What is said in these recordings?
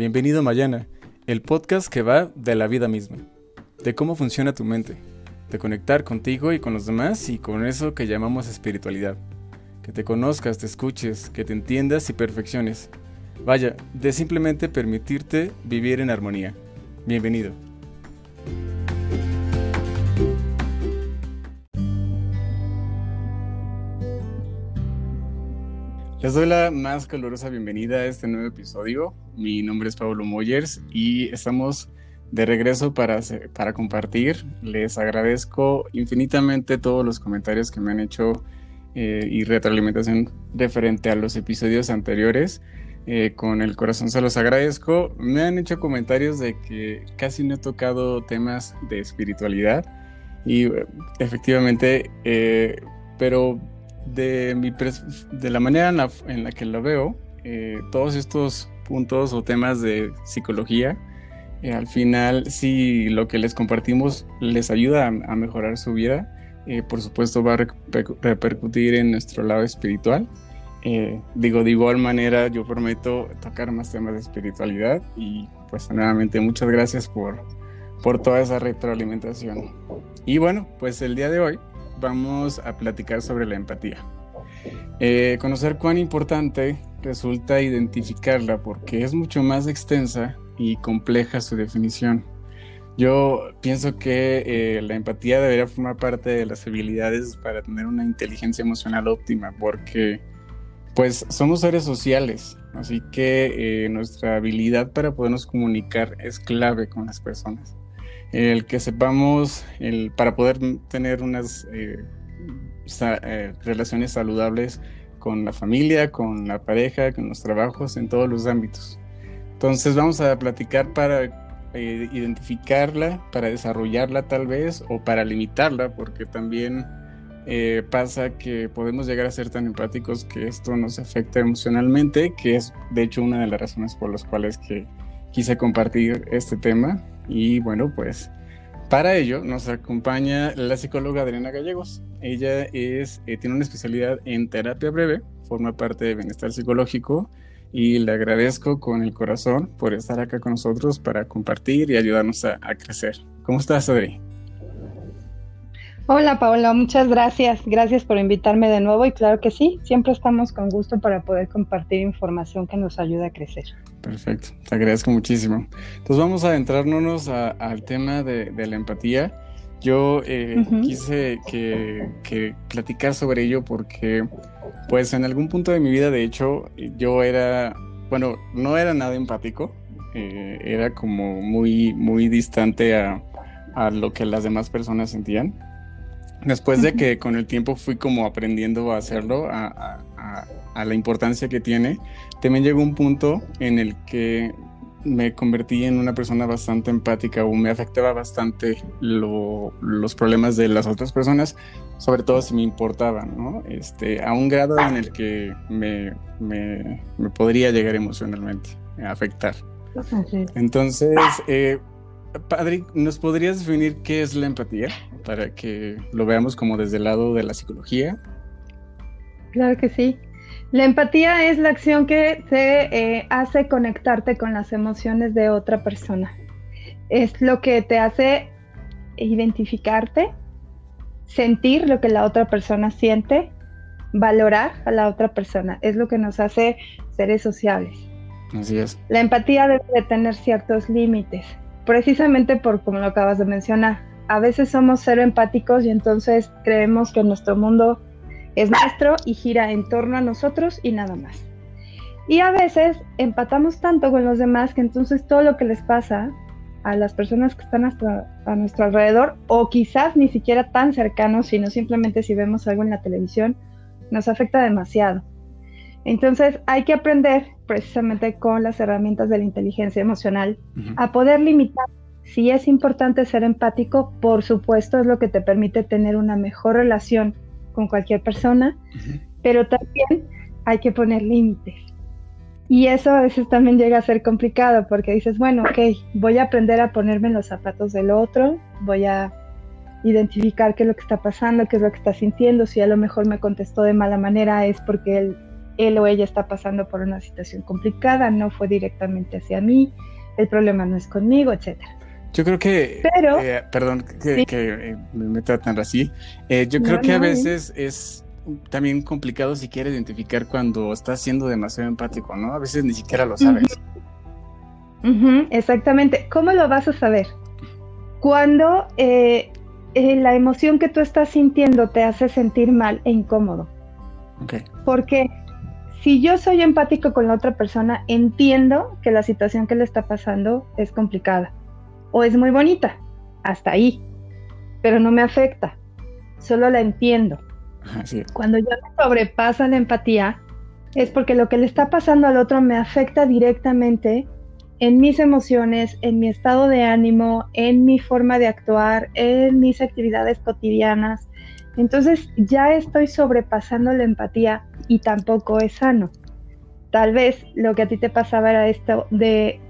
Bienvenido Mayana, el podcast que va de la vida misma, de cómo funciona tu mente, de conectar contigo y con los demás y con eso que llamamos espiritualidad. Que te conozcas, te escuches, que te entiendas y perfecciones. Vaya, de simplemente permitirte vivir en armonía. Bienvenido. Les doy la más calurosa bienvenida a este nuevo episodio. Mi nombre es Pablo Moyers y estamos de regreso para, para compartir. Les agradezco infinitamente todos los comentarios que me han hecho eh, y retroalimentación referente a los episodios anteriores. Eh, con el corazón se los agradezco. Me han hecho comentarios de que casi no he tocado temas de espiritualidad y eh, efectivamente, pero de, mi de la manera en la, que lo veo, eh, todos estos puntos o temas de psicología, eh, al final si lo que les compartimos les ayuda a, mejorar su vida, eh, por supuesto va a repercutir en nuestro lado espiritual. digo, de igual manera yo prometo tocar más temas de espiritualidad y pues nuevamente muchas gracias por, por toda esa retroalimentación. Y bueno, pues el día de hoy vamos a platicar sobre la empatía. Eh, conocer cuán importante resulta identificarla porque es mucho más extensa y compleja su definición. Yo pienso que eh, la empatía debería formar parte de las habilidades para tener una inteligencia emocional óptima porque pues somos seres sociales, así que eh, nuestra habilidad para podernos comunicar es clave con las personas el que sepamos, el, para poder tener unas eh, eh, relaciones saludables con la familia, con la pareja, con los trabajos, en todos los ámbitos. Entonces vamos a platicar para eh, identificarla, para desarrollarla tal vez, o para limitarla, porque también pasa que podemos llegar a ser tan empáticos que esto nos afecta emocionalmente, que es de hecho una de las razones por las cuales que quise compartir este tema y bueno, pues para ello nos acompaña la psicóloga Adriana Gallegos. Ella es, eh, tiene una especialidad en terapia breve, forma parte de bienestar psicológico y le agradezco con el corazón por estar acá con nosotros para compartir y ayudarnos a, a crecer. ¿Cómo estás, Adri? Hola Paola, muchas gracias. Gracias por invitarme de nuevo y claro que sí, siempre estamos con gusto para poder compartir información que nos ayude a crecer. Perfecto, te agradezco muchísimo. Entonces vamos a adentrarnos al tema de, la empatía. Yo eh, quise que, platicar sobre ello porque pues en algún punto de mi vida de hecho yo era, bueno, no era nada empático, eh, era como muy, muy distante a, a lo que las demás personas sentían Después de que con el tiempo fui como aprendiendo a hacerlo, a, la importancia que tiene, también llegó un punto en el que me convertí en una persona bastante empática o me afectaba bastante los problemas de las otras personas, sobre todo si me importaban, ¿no? Este, a un grado en el que me, me, podría llegar emocionalmente a afectar. Entonces, eh, Padre, ¿nos podrías definir qué es la empatía para que lo veamos como desde el lado de la psicología? Claro que sí. La empatía es la acción que te eh, hace conectarte con las emociones de otra persona. Es lo que te hace identificarte, sentir lo que la otra persona siente, valorar a la otra persona. Es lo que nos hace seres sociables. Así es. La empatía debe de tener ciertos límites precisamente por como lo acabas de mencionar, a veces somos cero empáticos y entonces creemos que nuestro mundo es nuestro y gira en torno a nosotros y nada más. Y a veces empatamos tanto con los demás que entonces todo lo que les pasa a las personas que están a nuestro alrededor, o quizás ni siquiera tan cercanos, sino simplemente si vemos algo en la televisión, nos afecta demasiado. Entonces hay que aprender precisamente con las herramientas de la inteligencia emocional a poder limitar. Si es importante ser empático, por supuesto es lo que te permite tener una mejor relación con cualquier persona, pero también hay que poner límites. Y eso a veces también llega a ser complicado porque dices, bueno, ok, voy a aprender a ponerme en los zapatos del otro, voy a identificar qué es lo que está pasando, qué es lo que está sintiendo, si a lo mejor me contestó de mala manera es porque él él o ella está pasando por una situación complicada, no fue directamente hacia mí, el problema no es conmigo, etcétera. Yo creo que, Pero, eh, perdón que, eh, me meta tan así, eh, yo creo que a veces es también complicado si quieres identificar cuando estás siendo demasiado empático, ¿no? A veces ni siquiera lo sabes. exactamente. ¿Cómo lo vas a saber? Cuando la emoción que tú estás sintiendo te hace sentir mal e incómodo. Okay. Porque si yo soy empático con la otra persona, entiendo que la situación que le está pasando es complicada o es muy bonita, hasta ahí, pero no me afecta, solo la entiendo. Cuando ya me sobrepasa la empatía, es porque lo que le está pasando al otro me afecta directamente en mis emociones, en mi estado de ánimo, en mi forma de actuar, en mis actividades cotidianas. Entonces ya estoy sobrepasando la empatía y tampoco es sano. Tal vez lo que a ti te pasaba era esto de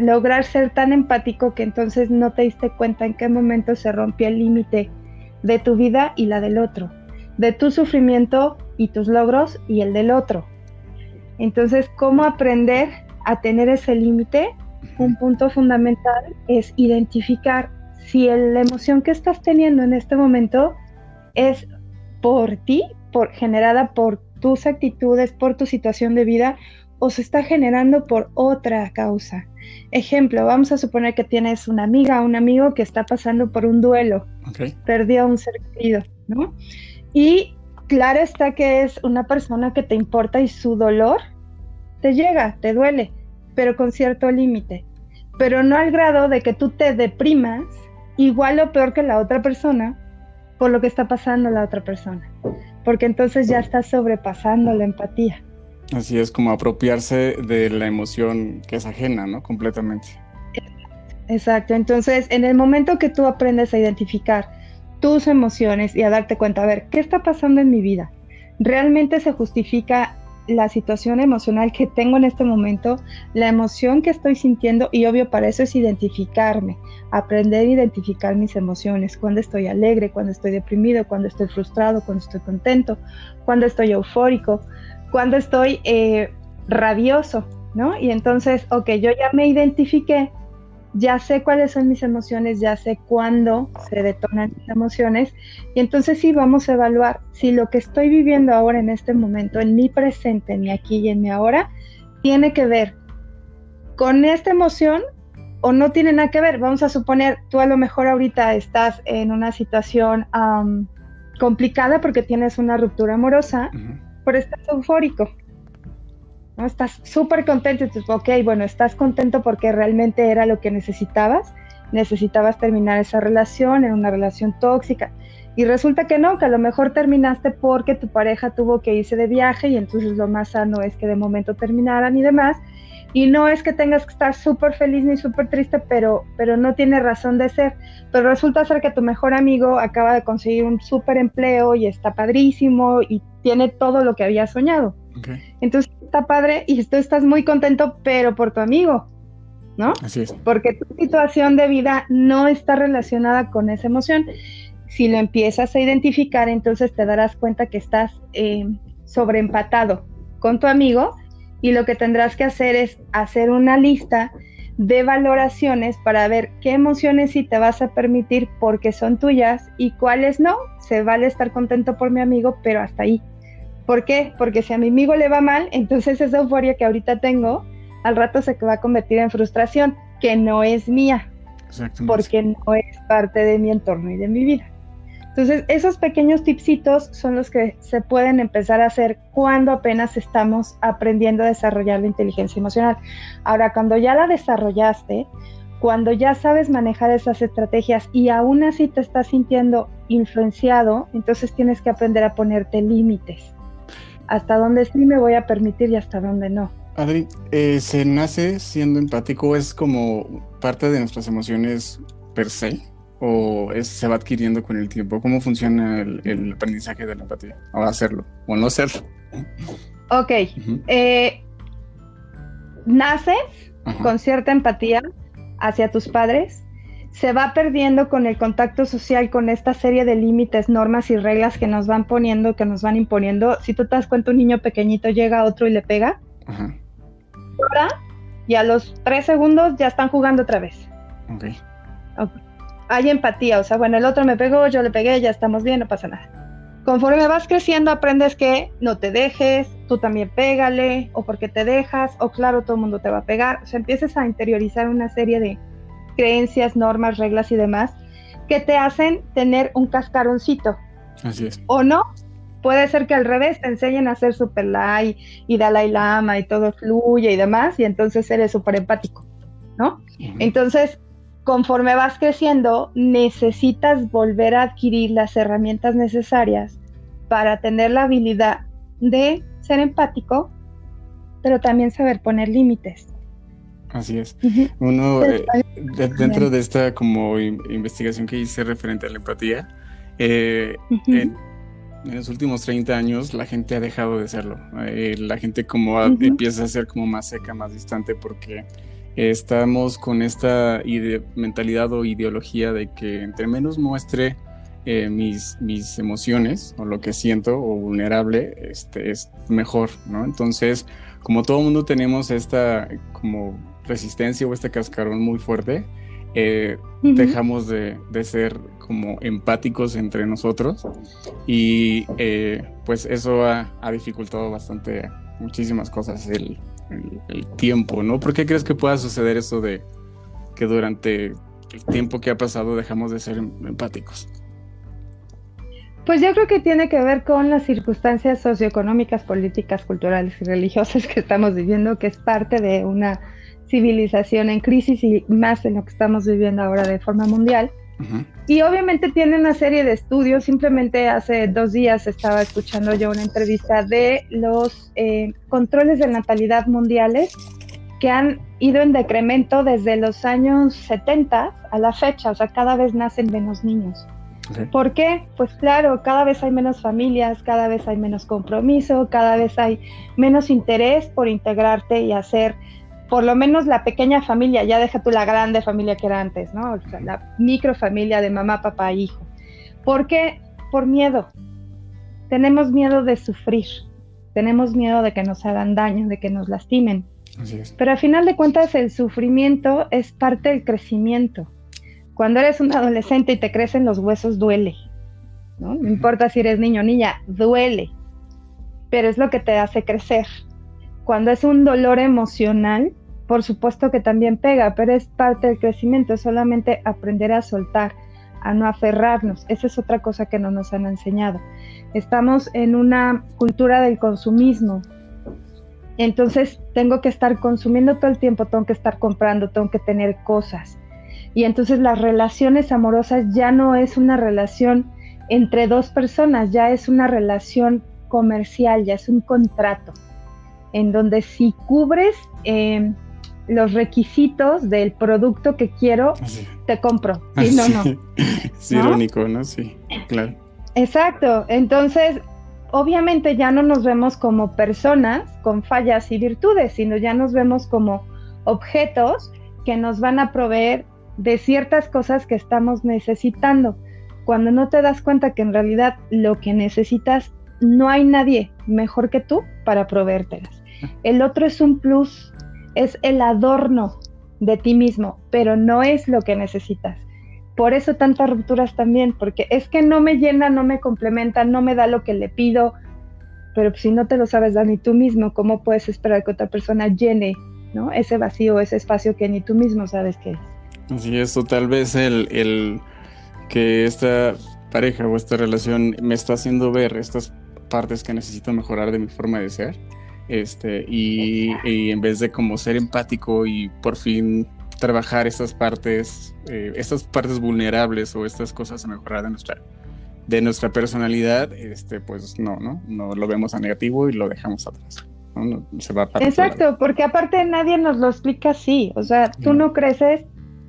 lograr ser tan empático que entonces no te diste cuenta en qué momento se rompió el límite de tu vida y la del otro, de tu sufrimiento y tus logros y el del otro. Entonces, ¿cómo aprender a tener ese límite? Un punto fundamental es identificar si la emoción que estás teniendo en este momento es por ti, por, generada por tus actitudes, por tu situación de vida, o se está generando por otra causa. Ejemplo, vamos a suponer que tienes una amiga o un amigo que está pasando por un duelo, perdió a un ser querido, ¿no? Y claro está que es una persona que te importa y su dolor te llega, te duele, pero con cierto límite, pero no al grado de que tú te deprimas igual o peor que la otra persona por lo que está pasando la otra persona, porque entonces ya estás sobrepasando la empatía. Así es como apropiarse de la emoción que es ajena, ¿no? Completamente. Exacto, entonces en el momento que tú aprendes a identificar tus emociones y a darte cuenta, a ver, ¿qué está pasando en mi vida? ¿Realmente se justifica la situación emocional que tengo en este momento, la emoción que estoy sintiendo y obvio para eso es identificarme, aprender a identificar mis emociones, cuando estoy alegre, cuando estoy deprimido, cuando estoy frustrado, cuando estoy contento, cuando estoy eufórico, cuando estoy eh, rabioso, ¿no? Y entonces, ok, yo ya me identifiqué, ya sé cuáles son mis emociones, ya sé cuándo se detonan mis emociones, y entonces sí vamos a evaluar si lo que estoy viviendo ahora en este momento, en mi presente, en mi aquí y en mi ahora, tiene que ver con esta emoción o no tiene nada que ver. Vamos a suponer, tú a lo mejor ahorita estás en una situación complicada porque tienes una ruptura amorosa pero estás eufórico. ¿no? Estás súper contento. Entonces, ok, bueno, estás contento porque realmente era lo que necesitabas. Necesitabas terminar esa relación, en una relación tóxica. Y resulta que no, que a lo mejor terminaste porque tu pareja tuvo que irse de viaje y entonces lo más sano es que de momento terminaran y demás. Y no es que tengas que estar súper feliz ni súper triste, pero, pero no tiene razón de ser. Pero resulta ser que tu mejor amigo acaba de conseguir un súper empleo y está padrísimo y tiene todo lo que había soñado. Entonces está padre y tú estás muy contento, pero por tu amigo, ¿no? Así es. Porque tu situación de vida no está relacionada con esa emoción. Si lo empiezas a identificar, entonces te darás cuenta que estás eh, sobreempatado con tu amigo y lo que tendrás que hacer es hacer una lista de valoraciones para ver qué emociones sí te vas a permitir porque son tuyas y cuáles no. Se vale estar contento por mi amigo, pero hasta ahí. ¿Por qué? Porque si a mi amigo le va mal, entonces esa euforia que ahorita tengo, al rato se va a convertir en frustración, que no es mía, porque no es parte de mi entorno y de mi vida. Entonces, esos pequeños tipsitos son los que se pueden empezar a hacer cuando apenas estamos aprendiendo a desarrollar la inteligencia emocional. Ahora, cuando ya la desarrollaste, cuando ya sabes manejar esas estrategias y aún así te estás sintiendo influenciado, entonces tienes que aprender a ponerte límites. Hasta dónde sí me voy a permitir y hasta dónde no. Adri, eh, ¿se nace siendo empático? ¿Es como parte de nuestras emociones per se? O se va adquiriendo con el tiempo? ¿Cómo funciona el, aprendizaje de la empatía? O hacerlo, o no hacerlo. Ok. Eh, naces con cierta empatía hacia tus padres. se va perdiendo con el contacto social, con esta serie de límites, normas y reglas que nos van poniendo, que nos van imponiendo. Si tú te das cuenta, un niño pequeñito llega a otro y le pega, y a los tres segundos ya están jugando otra vez. Okay. Hay empatía, o sea, bueno, el otro me pegó, yo le pegué, ya estamos bien, no pasa nada. Conforme vas creciendo, aprendes que no te dejes, tú también pégale, o porque te dejas, o claro, todo el mundo te va a pegar. O sea, empiezas a interiorizar una serie de, creencias, normas, reglas y demás que te hacen tener un cascaroncito. Así es. O no, puede ser que al revés te enseñen a ser super light y Dalai Lama y todo fluye y demás, y entonces eres súper empático, ¿no? Entonces, conforme vas creciendo, necesitas volver a adquirir las herramientas necesarias para tener la habilidad de ser empático, pero también saber poner límites. Así es. Uno, eh, dentro de esta como investigación que hice referente a la empatía, eh, en, los últimos 30 años la gente ha dejado de serlo. Eh, la gente como empieza a ser como más seca, más distante, porque estamos con esta mentalidad o ideología de que entre menos muestre mis, mis emociones o lo que siento o vulnerable, este, es mejor, ¿no? Entonces, como todo mundo tenemos esta como resistencia o este cascarón muy fuerte, eh, dejamos de, ser como empáticos entre nosotros y eh, pues eso ha, dificultado bastante muchísimas cosas, el, tiempo, ¿no? ¿Por qué crees que pueda suceder eso de que durante el tiempo que ha pasado dejamos de ser em, empáticos? Pues yo creo que tiene que ver con las circunstancias socioeconómicas, políticas, culturales y religiosas que estamos viviendo, que es parte de una civilización en crisis y más en lo que estamos viviendo ahora de forma mundial. Y obviamente tiene una serie de estudios. Simplemente hace dos días estaba escuchando yo una entrevista de los eh, controles de natalidad mundiales que han ido en decremento desde los años 70 a la fecha. O sea, cada vez nacen menos niños. ¿Por qué? Pues claro, cada vez hay menos familias, cada vez hay menos compromiso, cada vez hay menos interés por integrarte y hacer por lo menos la pequeña familia, ya deja tú la grande familia que era antes, ¿no? O sea, la microfamilia de mamá, papá, hijo. ¿Por qué? Por miedo. Tenemos miedo de sufrir, tenemos miedo de que nos hagan daño, de que nos lastimen. Así es. Pero al final de cuentas el sufrimiento es parte del crecimiento. Cuando eres un adolescente y te crecen los huesos, duele. ¿no? no importa si eres niño o niña, duele. Pero es lo que te hace crecer. Cuando es un dolor emocional, por supuesto que también pega, pero es parte del crecimiento, solamente aprender a soltar, a no aferrarnos. Esa es otra cosa que no nos han enseñado. Estamos en una cultura del consumismo. Entonces tengo que estar consumiendo todo el tiempo, tengo que estar comprando, tengo que tener cosas. Y entonces las relaciones amorosas ya no es una relación entre dos personas, ya es una relación comercial, ya es un contrato, en donde si cubres eh, los requisitos del producto que quiero, te compro. Sí, no, no. Es irónico, ¿no? Sí, claro. Exacto. Entonces, obviamente ya no nos vemos como personas con fallas y virtudes, sino ya nos vemos como objetos que nos van a proveer de ciertas cosas que estamos necesitando. Cuando no te das cuenta que en realidad lo que necesitas, no hay nadie mejor que tú para proveértelas. Ah. El otro es un plus es el adorno de ti mismo, pero no es lo que necesitas. Por eso tantas rupturas también, porque es que no me llena, no me complementa, no me da lo que le pido, pero si no te lo sabes dar ni tú mismo, ¿cómo puedes esperar que otra persona llene ¿no? ese vacío, ese espacio que ni tú mismo sabes que es? Así es, tal vez el, el que esta pareja o esta relación me está haciendo ver estas partes que necesito mejorar de mi forma de ser este, y, en vez de como ser empático y por fin trabajar estas partes, eh, estas partes vulnerables o estas cosas a mejorar de nuestra, de nuestra personalidad, este, pues no, no, no lo vemos a negativo y lo dejamos atrás. se va Exacto, porque aparte nadie nos lo explica así, o sea, tú no creces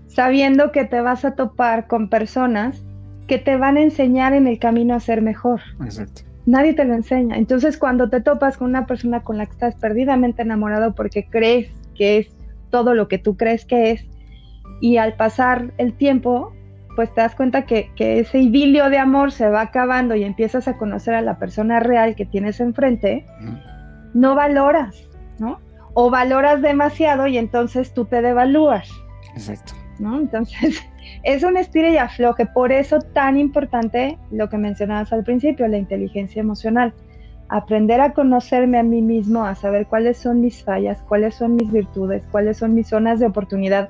sabiendo que te vas a topar con personas que te van a enseñar en el camino a ser mejor. Exacto. Nadie te lo enseña. Entonces, cuando te topas con una persona con la que estás perdidamente enamorado porque crees que es todo lo que tú crees que es, Y al pasar el tiempo, pues te das cuenta que, ese idilio de amor se va acabando y empiezas a conocer a la persona real que tienes enfrente, no valoras, ¿no? O valoras demasiado y entonces tú te devalúas. Exacto. ¿no? Entonces, es un estilo y afloje, por eso tan importante lo que mencionabas al principio, la inteligencia emocional. Aprender a conocerme a mí mismo, a saber cuáles son mis fallas, cuáles son mis virtudes, cuáles son mis zonas de oportunidad,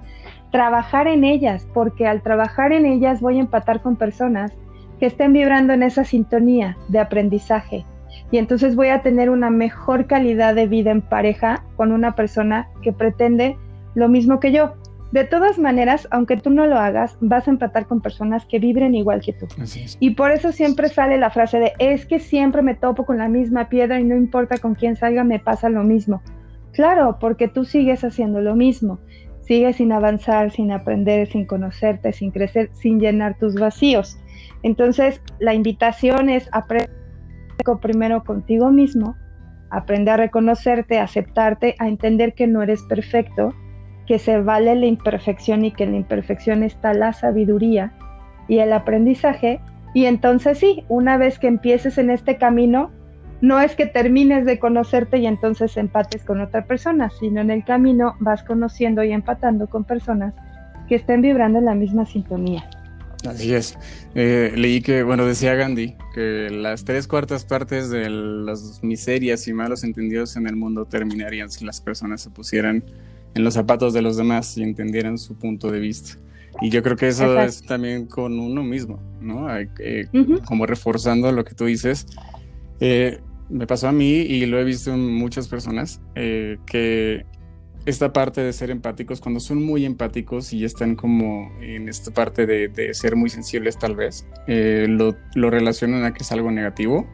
trabajar en ellas, porque al trabajar en ellas voy a empatar con personas que estén vibrando en esa sintonía de aprendizaje. Y entonces voy a tener una mejor calidad de vida en pareja con una persona que pretende lo mismo que yo. De todas maneras, aunque tú no lo hagas, vas a empatar con personas que vibren igual que tú. Y por eso siempre sale la frase de, es que siempre me topo con la misma piedra y no importa con quién salga, me pasa lo mismo. Claro, porque tú sigues haciendo lo mismo. Sigues sin avanzar, sin aprender, sin conocerte, sin crecer, sin llenar tus vacíos. Entonces, la invitación es aprender primero contigo mismo, aprender a reconocerte, a aceptarte, a entender que no eres perfecto que se vale la imperfección y que en la imperfección está la sabiduría y el aprendizaje. Y entonces sí, una vez que empieces en este camino, no es que termines de conocerte y entonces empates con otra persona, sino en el camino vas conociendo y empatando con personas que estén vibrando en la misma sintonía. Así es. Eh, leí que, bueno, decía Gandhi que las tres cuartas partes de las miserias y malos entendidos en el mundo terminarían si las personas se pusieran en los zapatos de los demás y entendieran su punto de vista. Y yo creo que eso es también con uno mismo, ¿no? Eh, como reforzando lo que tú dices. Eh, me pasó a mí y lo he visto en muchas personas, eh, que esta parte de ser empáticos, cuando son muy empáticos y están como en esta parte de, ser muy sensibles tal vez, lo, lo, relacionan a que es algo negativo,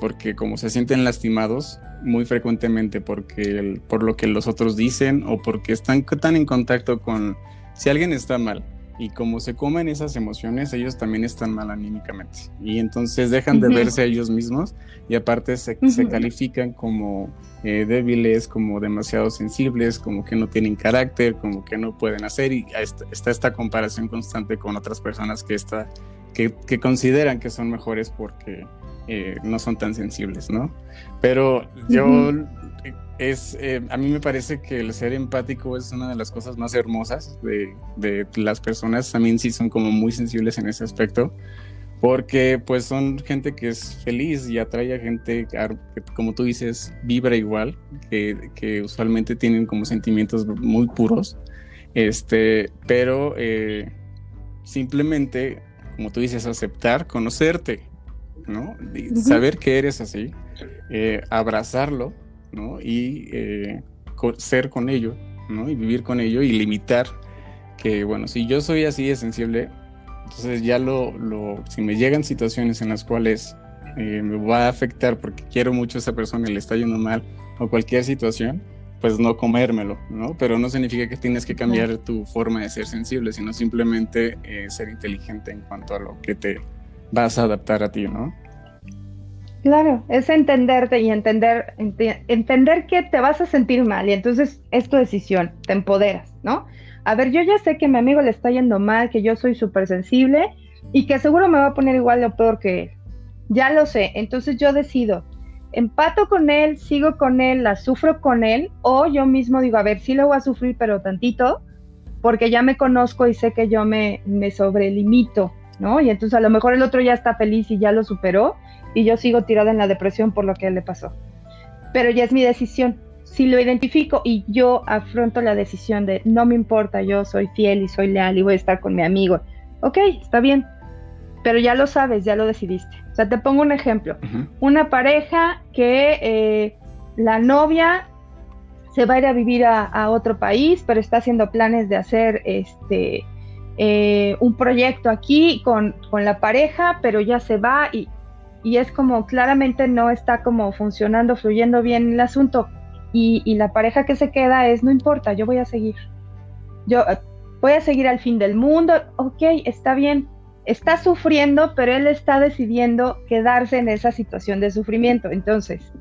porque como se sienten lastimados, muy frecuentemente porque por lo que los otros dicen o porque están tan en contacto con si alguien está mal y como se comen esas emociones ellos también están mal anímicamente. Y entonces dejan de verse a ellos mismos y aparte se, se califican como eh, débiles como demasiado sensibles como que no tienen carácter como que no pueden hacer y está, esta comparación constante con otras personas que está que, que consideran que son mejores porque eh, no son tan sensibles, ¿no? Pero yo, es, eh, a mí me parece que el ser empático es una de las cosas más hermosas de, de, las personas, también sí son como muy sensibles en ese aspecto, porque pues son gente que es feliz y atrae a gente que, como tú dices, vibra igual, que, que usualmente tienen como sentimientos muy puros, este, pero eh, simplemente, como tú dices, aceptar, conocerte, ¿no? Saber que eres así, eh, abrazarlo, ¿no? Y eh, ser con ello, ¿no? Y vivir con ello y limitar que, bueno, si yo soy así de sensible, entonces ya lo, lo si me llegan situaciones en las cuales eh, me va a afectar porque quiero mucho a esa persona y le está yendo mal o cualquier situación, pues no comérmelo, ¿no? Pero no significa que tienes que cambiar tu forma de ser sensible, sino simplemente ser inteligente en cuanto a lo que te vas a adaptar a ti, ¿no? Claro, es entenderte y entender, entender que te vas a sentir mal y entonces es tu decisión, te empoderas, ¿no? A ver, yo ya sé que a mi amigo le está yendo mal, que yo soy súper sensible y que seguro me va a poner igual o peor que él. Ya lo sé, entonces yo decido, empato con él, sigo con él, la sufro con él o yo mismo digo, a ver, sí lo voy a sufrir, pero tantito, porque ya me conozco y sé que yo me, me sobrelimito ¿no? Y entonces a lo mejor el otro ya está feliz y ya lo superó y yo sigo tirada en la depresión por lo que le pasó. Pero ya es mi decisión. Si lo identifico y yo afronto la decisión de no me importa, yo soy fiel y soy leal y voy a estar con mi amigo, ok, está bien, pero ya lo sabes, ya lo decidiste. O sea, te pongo un ejemplo. Una pareja que eh, la novia se va a ir a vivir a, a, otro país, pero está haciendo planes de hacer este eh, un proyecto aquí con, la pareja, pero ya se va y, es como claramente no está como funcionando, fluyendo bien el asunto. Y, la pareja que se queda es, no importa, yo voy a seguir. Yo voy a seguir al fin del mundo, ok, está bien, está sufriendo, pero él está decidiendo quedarse en esa situación de sufrimiento. Entonces,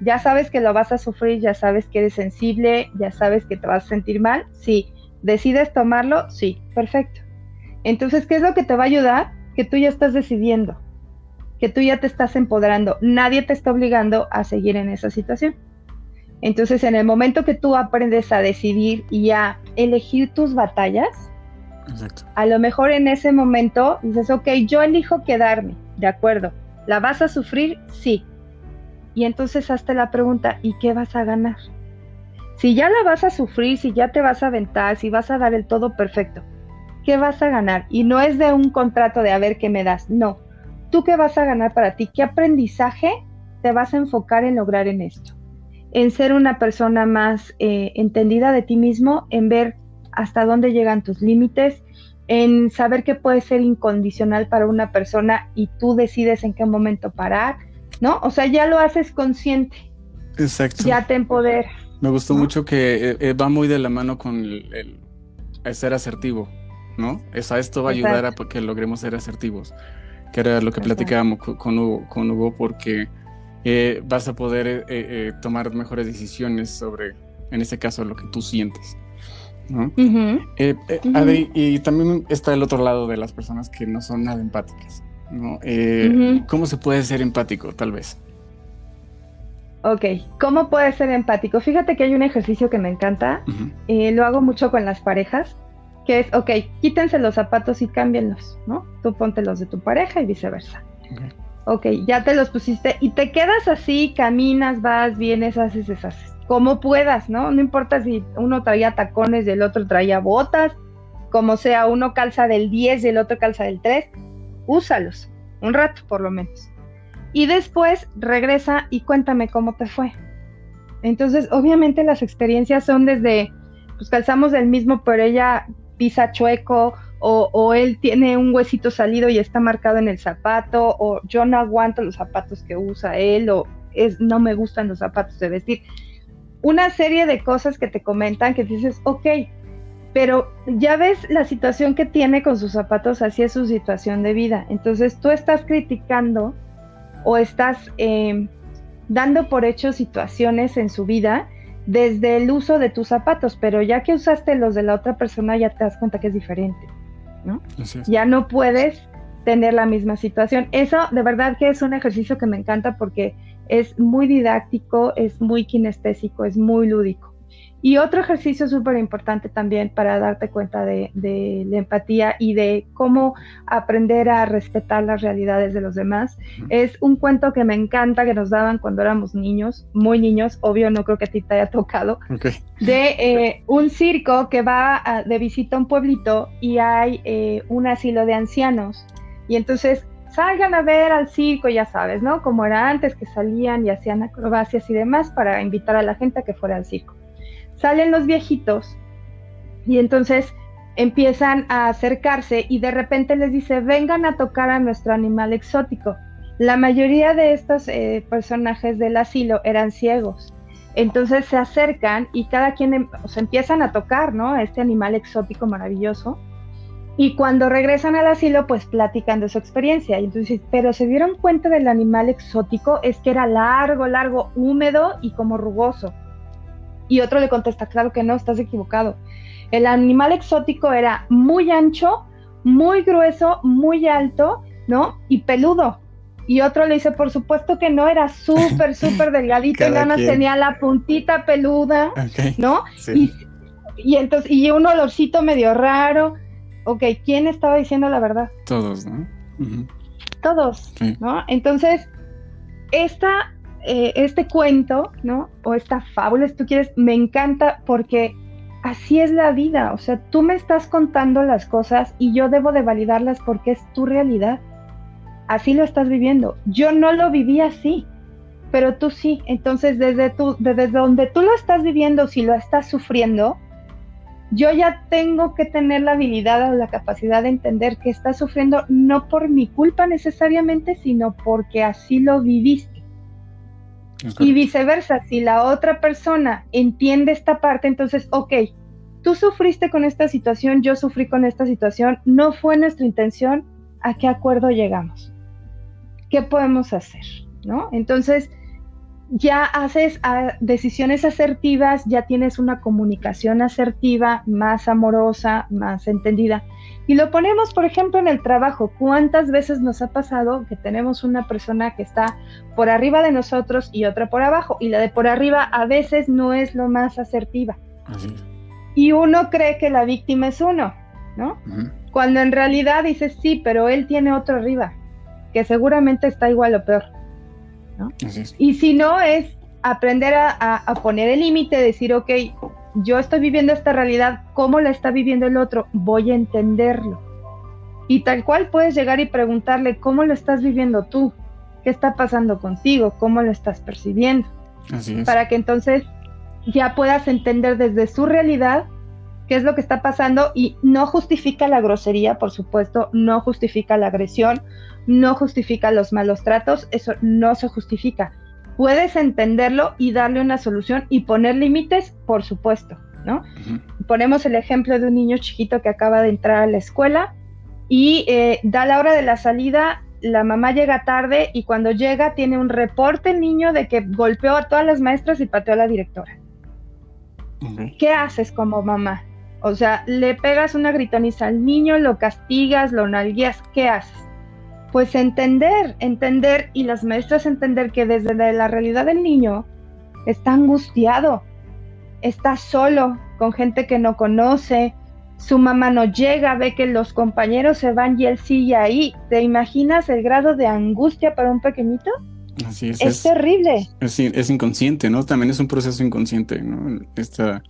ya sabes que lo vas a sufrir, ya sabes que eres sensible, ya sabes que te vas a sentir mal, sí, ¿Decides tomarlo? Sí, perfecto. Entonces, ¿qué es lo que te va a ayudar? Que tú ya estás decidiendo, que tú ya te estás empoderando. Nadie te está obligando a seguir en esa situación. Entonces, en el momento que tú aprendes a decidir y a elegir tus batallas, a lo mejor en ese momento dices, ok, yo elijo quedarme, de acuerdo. ¿La vas a sufrir? Sí. Y entonces hazte la pregunta, ¿y qué vas a ganar? Si ya la vas a sufrir, si ya te vas a aventar, si vas a dar el todo perfecto, ¿qué vas a ganar? Y no es de un contrato de a ver qué me das, no. ¿Tú qué vas a ganar para ti? ¿Qué aprendizaje te vas a enfocar en lograr en esto? En ser una persona más eh, entendida de ti mismo, en ver hasta dónde llegan tus límites, en saber que puede ser incondicional para una persona y tú decides en qué momento parar, ¿no? O sea, ya lo haces consciente. Exacto. Ya te empodera. Me gustó mucho que eh, eh, va muy de la mano con el, ser asertivo, ¿no? O esto va a ayudar a que logremos ser asertivos, que era lo que platicábamos con Hugo, con Hugo porque eh, vas a poder tomar mejores decisiones sobre, en este caso, lo que tú sientes. ¿no? Adri, y también está el otro lado de las personas que no son nada empáticas. ¿no? ¿Cómo se puede ser empático, tal vez? Ok, ¿cómo puede ser empático? Fíjate que hay un ejercicio que me encanta, eh, lo hago mucho con las parejas, que es, ok, quítense los zapatos y cámbienlos, ¿no? Tú ponte los de tu pareja y viceversa. Ok, ya te los pusiste y te quedas así, caminas, vas, vienes, haces, deshaces, como puedas, ¿no? No importa si uno traía tacones y el otro traía botas, como sea, uno calza del 10 y el otro calza del 3, úsalos, un rato por lo menos y después regresa y cuéntame cómo te fue. Entonces, obviamente las experiencias son desde, pues calzamos del mismo, pero ella pisa chueco, o, él tiene un huesito salido y está marcado en el zapato, o yo no aguanto los zapatos que usa él, o es, no me gustan los zapatos de vestir. Una serie de cosas que te comentan que dices, ok, pero ya ves la situación que tiene con sus zapatos, así es su situación de vida. Entonces tú estás criticando o estás eh, dando por hecho situaciones en su vida desde el uso de tus zapatos, pero ya que usaste los de la otra persona ya te das cuenta que es diferente, ¿no? Ya no puedes tener la misma situación. Eso de verdad que es un ejercicio que me encanta porque es muy didáctico, es muy kinestésico, es muy lúdico. Y otro ejercicio súper importante también para darte cuenta de, la empatía y de cómo aprender a respetar las realidades de los demás es un cuento que me encanta que nos daban cuando éramos niños, muy niños, obvio no creo que a ti te haya tocado, de eh, un circo que va de visita a un pueblito y hay eh, un asilo de ancianos. Y entonces salgan a ver al circo, ya sabes, ¿no? Como era antes, que salían y hacían acrobacias y demás para invitar a la gente a que fuera al circo salen los viejitos y entonces empiezan a acercarse y de repente les dice, vengan a tocar a nuestro animal exótico. La mayoría de estos eh, personajes del asilo eran ciegos. Entonces se acercan y cada quien em, empiezan a tocar, ¿no? Este animal exótico maravilloso. Y cuando regresan al asilo, pues platican de su experiencia. Entonces, pero se dieron cuenta del animal exótico, es que era largo, largo, húmedo y como rugoso. Y otro le contesta, claro que no, estás equivocado. El animal exótico era muy ancho, muy grueso, muy alto, ¿no? Y peludo. Y otro le dice, por supuesto que no, era súper, súper delgadito, y nada más tenía la puntita peluda, ¿no? Y, entonces, y un olorcito medio raro. Ok, ¿quién estaba diciendo la verdad? Todos, ¿no? Todos, ¿no? Entonces, esta eh, este cuento, ¿no? O esta fábula, si tú quieres, me encanta porque así es la vida. O sea, tú me estás contando las cosas y yo debo de validarlas porque es tu realidad. Así lo estás viviendo. Yo no lo viví así, pero tú sí. Entonces, desde, tú, desde donde tú lo estás viviendo, si lo estás sufriendo, yo ya tengo que tener la habilidad o la capacidad de entender que estás sufriendo no por mi culpa necesariamente, sino porque así lo viviste. Y viceversa, si la otra persona entiende esta parte, entonces, ok, tú sufriste con esta situación, yo sufrí con esta situación, no fue nuestra intención, ¿a qué acuerdo llegamos? ¿Qué podemos hacer? ¿No? Entonces, ya haces ah, decisiones asertivas, ya tienes una comunicación asertiva, más amorosa, más entendida. Y lo ponemos, por ejemplo, en el trabajo. ¿Cuántas veces nos ha pasado que tenemos una persona que está por arriba de nosotros y otra por abajo? Y la de por arriba a veces no es lo más asertiva. Y uno cree que la víctima es uno, ¿no? Cuando en realidad dices, sí, pero él tiene otro arriba, que seguramente está igual o peor. Y si no, es aprender a, poner el límite, decir, ok, yo estoy viviendo esta realidad, ¿cómo la está viviendo el otro? Voy a entenderlo. Y tal cual puedes llegar y preguntarle, ¿cómo lo estás viviendo tú? ¿Qué está pasando contigo? ¿Cómo lo estás percibiendo? Para que entonces ya puedas entender desde su realidad qué es lo que está pasando y no justifica la grosería, por supuesto, no justifica la agresión, no justifica los malos tratos, eso no se justifica. Puedes entenderlo y darle una solución y poner límites, por supuesto, ¿no? Ponemos el ejemplo de un niño chiquito que acaba de entrar a la escuela y eh, da la hora de la salida, la mamá llega tarde y cuando llega tiene un reporte el niño de que golpeó a todas las maestras y pateó a la directora. ¿Qué haces como mamá? O sea, le pegas una gritoniza al niño, lo castigas, lo nalgueas, ¿qué haces? Pues entender, entender y las maestras entender que desde la realidad del niño está angustiado, está solo, con gente que no conoce, su mamá no llega, ve que los compañeros se van y él sigue ahí. ¿Te imaginas el grado de angustia para un pequeñito? Así es. Es, terrible. Es, inconsciente, ¿no? También es un proceso inconsciente, ¿no? Esta...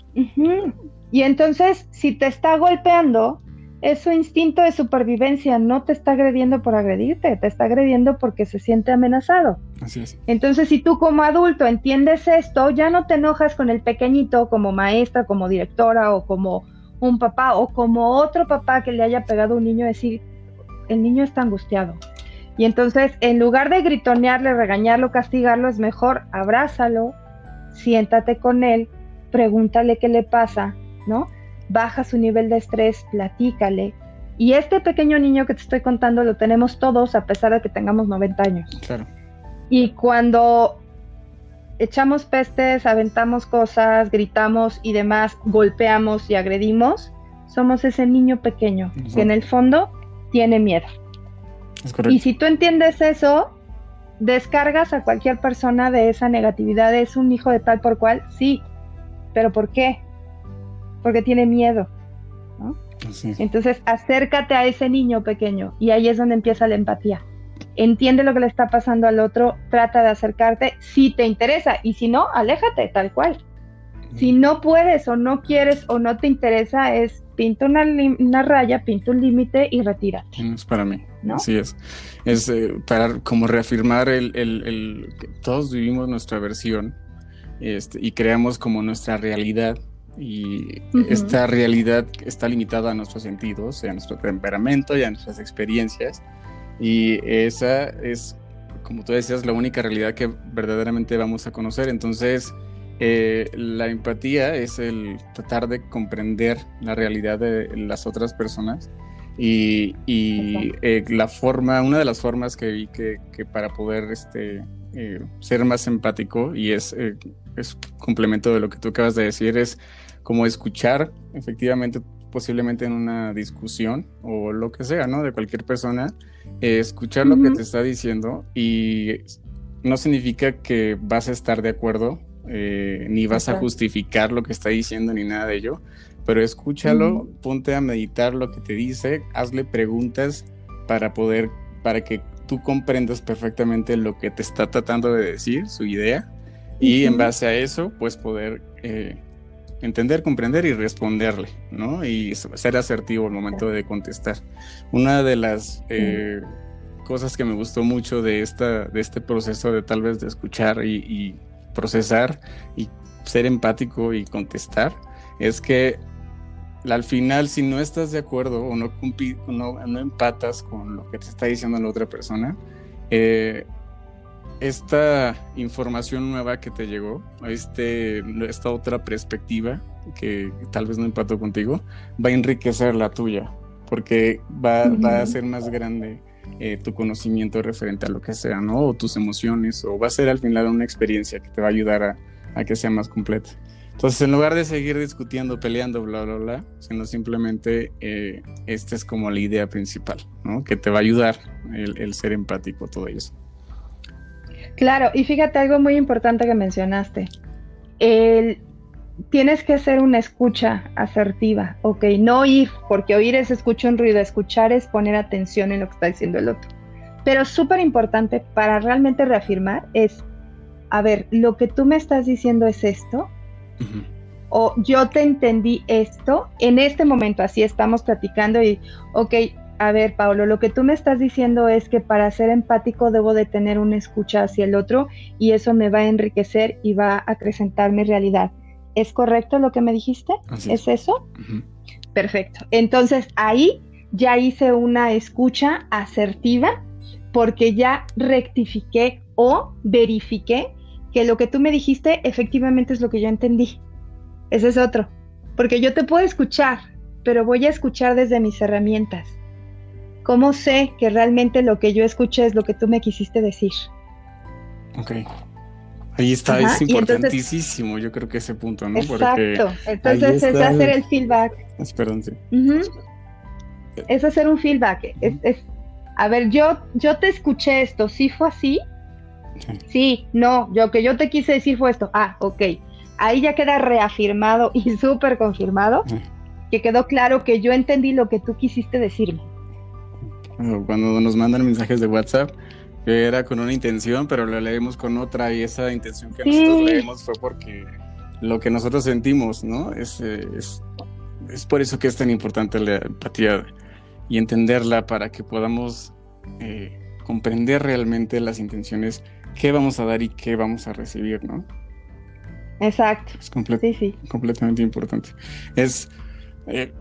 Y entonces, si te está golpeando, es su instinto de supervivencia, no te está agrediendo por agredirte, te está agrediendo porque se siente amenazado. Así es. Entonces, si tú como adulto entiendes esto, ya no te enojas con el pequeñito como maestra, como directora o como un papá o como otro papá que le haya pegado a un niño, decir, el niño está angustiado. Y entonces, en lugar de gritonearle, regañarlo, castigarlo, es mejor abrázalo, siéntate con él, pregúntale qué le pasa, ¿no? Baja su nivel de estrés, platícale. Y este pequeño niño que te estoy contando lo tenemos todos a pesar de que tengamos 90 años. Claro. Y cuando echamos pestes, aventamos cosas, gritamos y demás, golpeamos y agredimos, somos ese niño pequeño que en el fondo tiene miedo. y si tú entiendes eso, descargas a cualquier persona de esa negatividad, es un hijo de tal por cual, sí, pero ¿por qué? Porque tiene miedo. Entonces, acércate a ese niño pequeño y ahí es donde empieza la empatía. Entiende lo que le está pasando al otro, trata de acercarte si te interesa y si no, aléjate tal cual. Si no puedes o no quieres o no te interesa, es pinta una, raya, pinta un límite y retírate. es para mí. Así es. Es eh, para como reafirmar el, el, que todos vivimos nuestra versión este, y creamos como nuestra realidad y esta realidad está limitada a nuestros sentidos, a nuestro temperamento y a nuestras experiencias. Y esa es, como tú decías, la única realidad que verdaderamente vamos a conocer. Entonces, eh, la empatía es el tratar de comprender la realidad de las otras personas. Y, eh, la forma, una de las formas que vi que, para poder este, eh, ser más empático, y es, es complemento de lo que tú acabas de decir, es como escuchar efectivamente posiblemente en una discusión o lo que sea, ¿no? De cualquier persona, eh, escuchar lo que te está diciendo y no significa que vas a estar de acuerdo, eh, ni vas a justificar lo que está diciendo, ni nada de ello, pero escúchalo, ponte a meditar lo que te dice, hazle preguntas para poder, para que tú comprendas perfectamente lo que te está tratando de decir, su idea, y en base a eso, pues poder... Eh, entender, comprender y responderle, ¿no? Y ser asertivo al momento de contestar. Una de las eh, cosas que me gustó mucho de, esta, de este proceso de tal vez de escuchar y, procesar y ser empático y contestar es que al final si no estás de acuerdo o no, no, no empatas con lo que te está diciendo la otra persona, eh, esta información nueva que te llegó, este, esta otra perspectiva que tal vez no empató contigo, va a enriquecer la tuya, porque va, a ser más grande eh, tu conocimiento referente a lo que sea, ¿no? O tus emociones, o va a ser al final una experiencia que te va a ayudar a, a que sea más completa. Entonces, en lugar de seguir discutiendo, peleando, bla, bla, bla, sino simplemente eh, esta es como la idea principal, ¿no? Que te va a ayudar el, el ser empático, todo eso. Claro, y fíjate algo muy importante que mencionaste. El, tienes que hacer una escucha asertiva, ok, no oír, porque oír es escuchar un ruido, escuchar es poner atención en lo que está diciendo el otro. Pero súper importante para realmente reafirmar es, a ver, lo que tú me estás diciendo es esto, o yo te entendí esto, en este momento así estamos platicando y, ok, a ver, Pablo, lo que tú me estás diciendo es que para ser empático debo de tener una escucha hacia el otro y eso me va a enriquecer y va a acrecentar mi realidad. ¿Es correcto lo que me dijiste? ¿Es eso? Perfecto. Entonces ahí ya hice una escucha asertiva porque ya rectifiqué o verifiqué que lo que tú me dijiste efectivamente es lo que yo entendí. Ese es otro. Porque yo te puedo escuchar, pero voy a escuchar desde mis herramientas. ¿Cómo sé que realmente lo que yo escuché es lo que tú me quisiste decir? Ok. Ahí está, es importantísimo, yo creo que ese punto, ¿no? Exacto. entonces es hacer el feedback. Esperen, Es hacer un feedback. es, a ver, yo, yo te escuché esto, ¿sí fue así? Sí. no, yo que yo te quise decir fue esto. Ah, ok. Ahí ya queda reafirmado y súper confirmado que quedó claro que yo entendí lo que tú quisiste decirme. Cuando nos mandan mensajes de WhatsApp, que era con una intención, pero lo leemos con otra y esa intención que nosotros leemos fue porque lo que nosotros sentimos, ¿no? Es, es, es, por eso que es tan importante la empatía y entenderla para que podamos eh, comprender realmente las intenciones, qué vamos a dar y qué vamos a recibir, ¿no? Exacto. Es completamente importante. Es eh,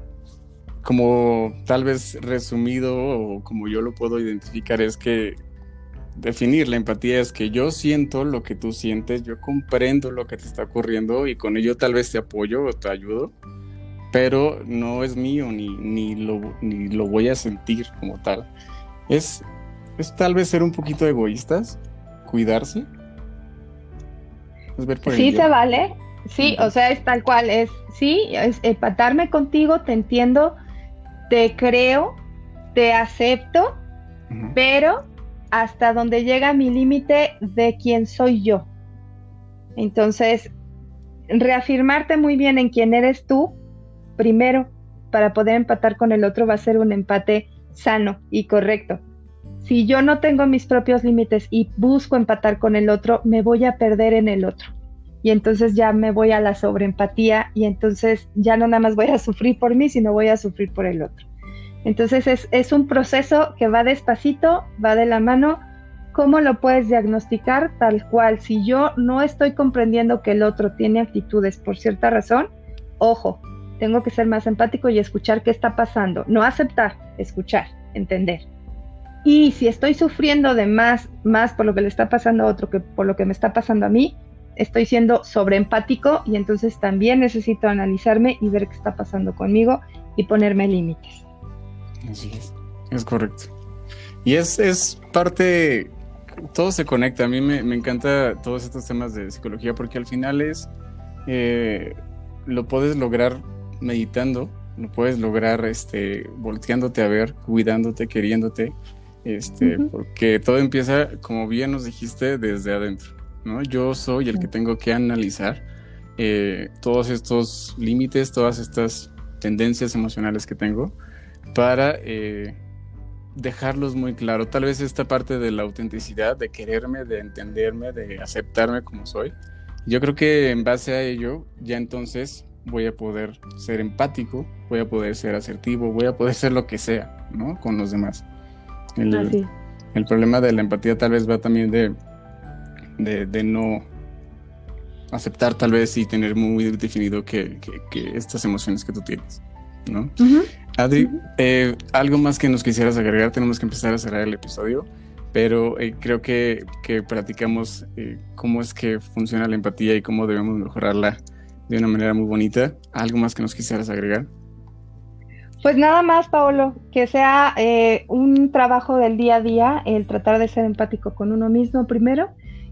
como tal vez resumido o como yo lo puedo identificar es que definir la empatía es que yo siento lo que tú sientes, yo comprendo lo que te está ocurriendo y con ello tal vez te apoyo o te ayudo, pero no es mío ni, ni, lo, ni lo voy a sentir como tal. Es, es tal vez ser un poquito egoístas, cuidarse. Es ver por sí, se vale. Sí, o sea, es tal cual, es, sí, es empatarme contigo, te entiendo, te creo, te acepto, pero hasta donde llega mi límite de quién soy yo. Entonces, reafirmarte muy bien en quién eres tú, primero, para poder empatar con el otro, va a ser un empate sano y correcto. Si yo no tengo mis propios límites y busco empatar con el otro, me voy a perder en el otro. Y entonces ya me voy a la sobreempatía y entonces ya no nada más voy a sufrir por mí, sino voy a sufrir por el otro. Entonces es, es un proceso que va despacito, va de la mano. ¿Cómo lo puedes diagnosticar? Tal cual, si yo no estoy comprendiendo que el otro tiene actitudes por cierta razón, ojo, tengo que ser más empático y escuchar qué está pasando. No aceptar, escuchar, entender. Y si estoy sufriendo de más, más por lo que le está pasando a otro que por lo que me está pasando a mí, estoy siendo sobreempático y entonces también necesito analizarme y ver qué está pasando conmigo y ponerme límites. Así es, es correcto. Y es, es parte, todo se conecta. A mí me, me encanta todos estos temas de psicología porque al final es, eh, lo puedes lograr meditando, lo puedes lograr este, volteándote a ver, cuidándote, queriéndote, este, porque todo empieza, como bien nos dijiste, desde adentro, ¿no? Yo soy el que tengo que analizar eh, todos estos límites, todas estas tendencias emocionales que tengo para eh, dejarlos muy claro. Tal vez esta parte de la autenticidad, de quererme, de entenderme, de aceptarme como soy. Yo creo que en base a ello, ya entonces voy a poder ser empático, voy a poder ser asertivo, voy a poder ser lo que sea, ¿no? Con los demás. El, el problema de la empatía tal vez va también de, de, no aceptar tal vez y tener muy definido que, que, estas emociones que tú tienes, ¿no? Adri, eh, algo más que nos quisieras agregar, tenemos que empezar a cerrar el episodio, pero eh, creo que, que platicamos eh, cómo es que funciona la empatía y cómo debemos mejorarla de una manera muy bonita. ¿Algo más que nos quisieras agregar? Pues nada más, Paolo, que sea eh, un trabajo del día a día, el tratar de ser empático con uno mismo primero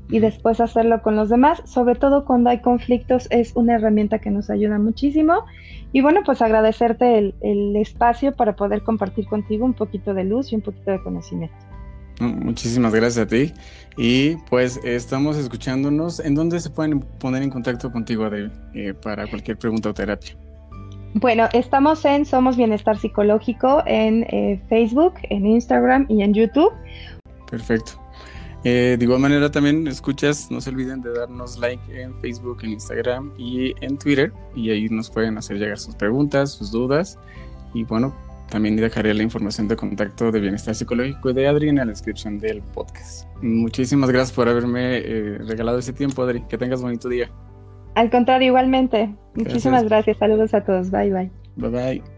y después hacerlo con los demás, sobre todo cuando hay conflictos, es una herramienta que nos ayuda muchísimo. Y bueno, pues agradecerte el, el espacio para poder compartir contigo un poquito de luz y un poquito de conocimiento. Muchísimas gracias a ti. Y pues estamos escuchándonos. ¿En dónde se pueden poner en contacto contigo, Adri, eh, para cualquier pregunta o terapia? Bueno, estamos en Somos Bienestar Psicológico en eh, Facebook, en Instagram y en YouTube. Perfecto. Eh, de igual manera también escuchas, no se olviden de darnos like en Facebook, en Instagram y en Twitter y ahí nos pueden hacer llegar sus preguntas, sus dudas y bueno, también dejaré la información de contacto de bienestar psicológico de Adri en la descripción del podcast. Muchísimas gracias por haberme eh, regalado ese tiempo, Adri. Que tengas bonito día. Al contrario, igualmente. Muchísimas gracias. Saludos a todos. Bye bye. Bye bye.